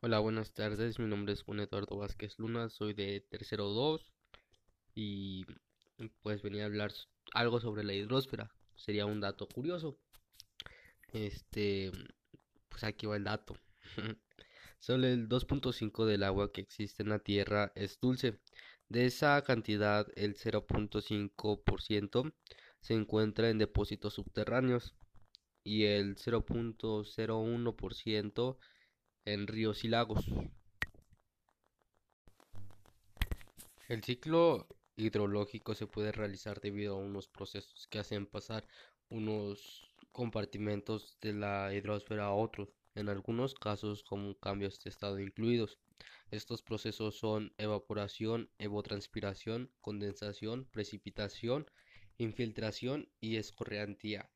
Hola, buenas tardes. Mi nombre es Juan Eduardo Vázquez Luna, soy de tercero 2 y pues venía a hablar algo sobre la hidrosfera. Sería un dato curioso. Este, pues aquí va el dato. Solo el 2.5 del agua que existe en la Tierra es dulce. De esa cantidad, el 0.5% se encuentra en depósitos subterráneos y el 0.01% en ríos y lagos. El ciclo hidrológico se puede realizar debido a unos procesos que hacen pasar unos compartimentos de la hidrosfera a otros, en algunos casos con cambios de estado incluidos. Estos procesos son evaporación, evotranspiración, condensación, precipitación, infiltración y escorrentía.